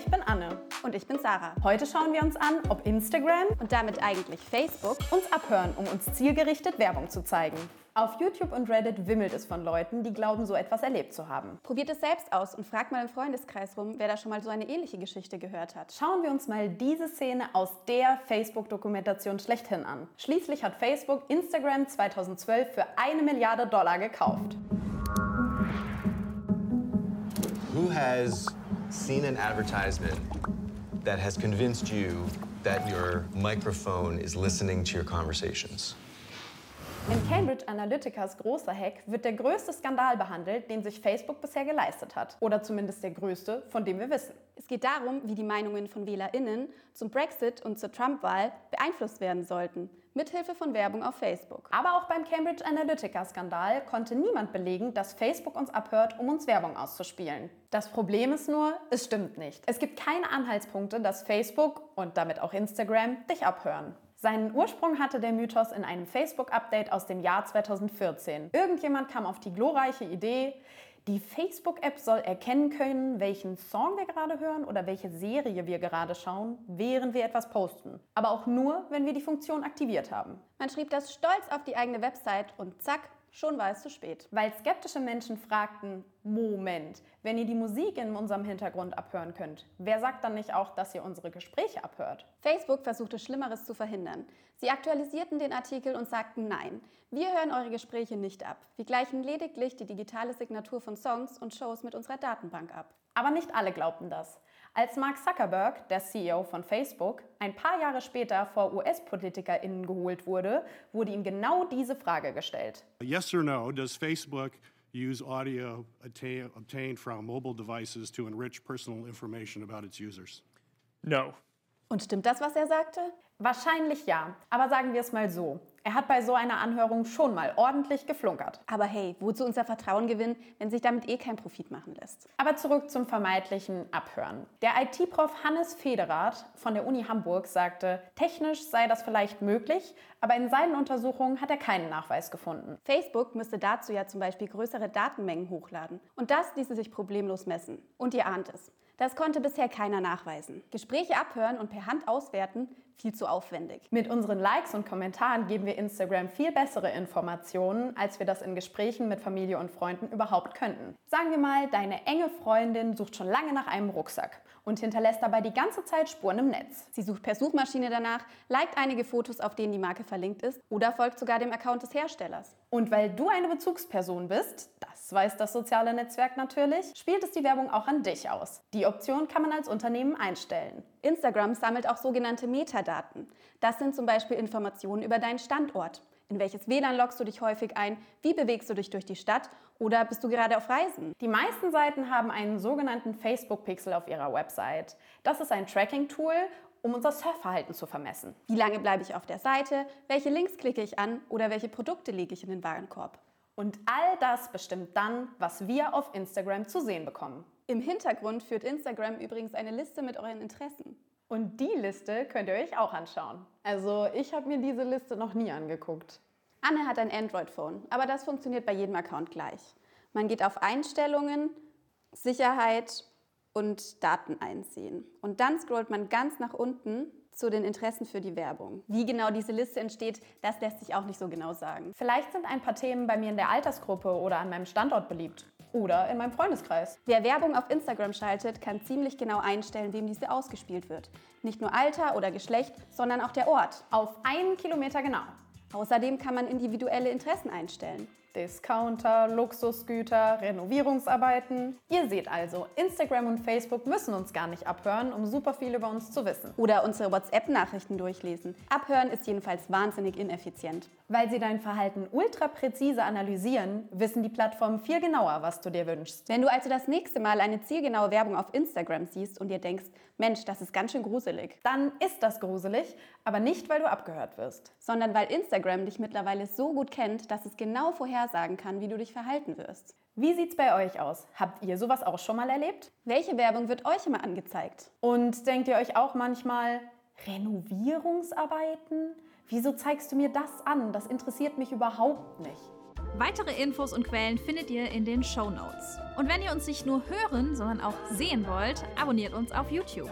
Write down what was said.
ich bin Anne. Und ich bin Sarah. Heute schauen wir uns an, ob Instagram Und damit eigentlich Facebook. uns abhören, um uns zielgerichtet Werbung zu zeigen. Auf YouTube und Reddit wimmelt es von Leuten, die glauben, so etwas erlebt zu haben. Probiert es selbst aus und fragt mal im Freundeskreis rum, wer da schon mal so eine ähnliche Geschichte gehört hat. Schauen wir uns mal diese Szene aus der Facebook-Dokumentation schlechthin an. Schließlich hat Facebook Instagram 2012 für eine Milliarde Dollar gekauft. Who has seen an advertisement that has convinced you that your microphone is listening to your conversations? Cambridge Analyticas großer Hack wird der größte Skandal behandelt, den sich Facebook bisher geleistet hat. Oder zumindest der größte, von dem wir wissen. Es geht darum, wie die Meinungen von WählerInnen zum Brexit und zur Trump-Wahl beeinflusst werden sollten, mithilfe von Werbung auf Facebook. Aber auch beim Cambridge Analytica-Skandal konnte niemand belegen, dass Facebook uns abhört, um uns Werbung auszuspielen. Das Problem ist nur, es stimmt nicht. Es gibt keine Anhaltspunkte, dass Facebook und damit auch Instagram dich abhören. Seinen Ursprung hatte der Mythos in einem Facebook-Update aus dem Jahr 2014. Irgendjemand kam auf die glorreiche Idee, die Facebook-App soll erkennen können, welchen Song wir gerade hören oder welche Serie wir gerade schauen, während wir etwas posten. Aber auch nur, wenn wir die Funktion aktiviert haben. Man schrieb das stolz auf die eigene Website und zack, schon war es zu spät. Weil skeptische Menschen fragten, Moment, wenn ihr die Musik in unserem Hintergrund abhören könnt, wer sagt dann nicht auch, dass ihr unsere Gespräche abhört? Facebook versuchte Schlimmeres zu verhindern. Sie aktualisierten den Artikel und sagten nein, wir hören eure Gespräche nicht ab. Wir gleichen lediglich die digitale Signatur von Songs und Shows mit unserer Datenbank ab. Aber nicht alle glaubten das. Als Mark Zuckerberg, der CEO von Facebook, ein paar Jahre später vor US-PolitikerInnen geholt wurde, wurde ihm genau diese Frage gestellt. Yes or no, does Facebook use audio obtained from mobile devices to enrich personal information about its users? No. Und stimmt das, was er sagte? Wahrscheinlich ja, aber sagen wir es mal so. Er hat bei so einer Anhörung schon mal ordentlich geflunkert. Aber hey, wozu unser Vertrauen gewinnen, wenn sich damit eh kein Profit machen lässt? Aber zurück zum vermeintlichen Abhören. Der IT-Prof Hannes Federath von der Uni Hamburg sagte, technisch sei das vielleicht möglich, aber in seinen Untersuchungen hat er keinen Nachweis gefunden. Facebook müsste dazu ja zum Beispiel größere Datenmengen hochladen. Und das ließe sich problemlos messen. Und ihr ahnt es. Das konnte bisher keiner nachweisen. Gespräche abhören und per Hand auswerten, viel zu aufwendig. Mit unseren Likes und Kommentaren geben wir Instagram viel bessere Informationen, als wir das in Gesprächen mit Familie und Freunden überhaupt könnten. Sagen wir mal, deine enge Freundin sucht schon lange nach einem Rucksack und hinterlässt dabei die ganze Zeit Spuren im Netz. Sie sucht per Suchmaschine danach, liked einige Fotos, auf denen die Marke verlinkt ist, oder folgt sogar dem Account des Herstellers. Und weil du eine Bezugsperson bist, das weiß das soziale Netzwerk natürlich, spielt es die Werbung auch an dich aus. Die Option kann man als Unternehmen einstellen. Instagram sammelt auch sogenannte Metadaten. Das sind zum Beispiel Informationen über deinen Standort. In welches WLAN loggst du dich häufig ein? Wie bewegst du dich durch die Stadt? Oder bist du gerade auf Reisen? Die meisten Seiten haben einen sogenannten Facebook-Pixel auf ihrer Website. Das ist ein Tracking-Tool, um unser Surfverhalten zu vermessen. Wie lange bleibe ich auf der Seite? Welche Links klicke ich an? Oder welche Produkte lege ich in den Warenkorb? Und all das bestimmt dann, was wir auf Instagram zu sehen bekommen. Im Hintergrund führt Instagram übrigens eine Liste mit euren Interessen. Und die Liste könnt ihr euch auch anschauen. Also ich habe mir diese Liste noch nie angeguckt. Anne hat ein Android-Phone, aber das funktioniert bei jedem Account gleich. Man geht auf Einstellungen, Sicherheit und Daten einsehen. Und dann scrollt man ganz nach unten zu den Interessen für die Werbung. Wie genau diese Liste entsteht, das lässt sich auch nicht so genau sagen. Vielleicht sind ein paar Themen bei mir in der Altersgruppe oder an meinem Standort beliebt. Oder in meinem Freundeskreis. Wer Werbung auf Instagram schaltet, kann ziemlich genau einstellen, wem diese ausgespielt wird. Nicht nur Alter oder Geschlecht, sondern auch der Ort. Auf einen Kilometer genau. Außerdem kann man individuelle Interessen einstellen. Discounter, Luxusgüter, Renovierungsarbeiten. Ihr seht also, Instagram und Facebook müssen uns gar nicht abhören, um super viel über uns zu wissen. Oder unsere WhatsApp-Nachrichten durchlesen. Abhören ist jedenfalls wahnsinnig ineffizient. Weil sie dein Verhalten ultra präzise analysieren, wissen die Plattformen viel genauer, was du dir wünschst. Wenn du also das nächste Mal eine zielgenaue Werbung auf Instagram siehst und dir denkst, Mensch, das ist ganz schön gruselig, Dann ist das gruselig, aber nicht, weil du abgehört wirst. sondern weil Instagram dich mittlerweile so gut kennt, dass es genau vorhersagen kann, wie du dich verhalten wirst. Wie sieht's bei euch aus? Habt ihr sowas auch schon mal erlebt? Welche Werbung wird euch immer angezeigt? Und denkt ihr euch auch manchmal, Renovierungsarbeiten? Wieso zeigst du mir das an? Das interessiert mich überhaupt nicht. Weitere Infos und Quellen findet ihr in den Show Notes. Und wenn ihr uns nicht nur hören, sondern auch sehen wollt, abonniert uns auf YouTube.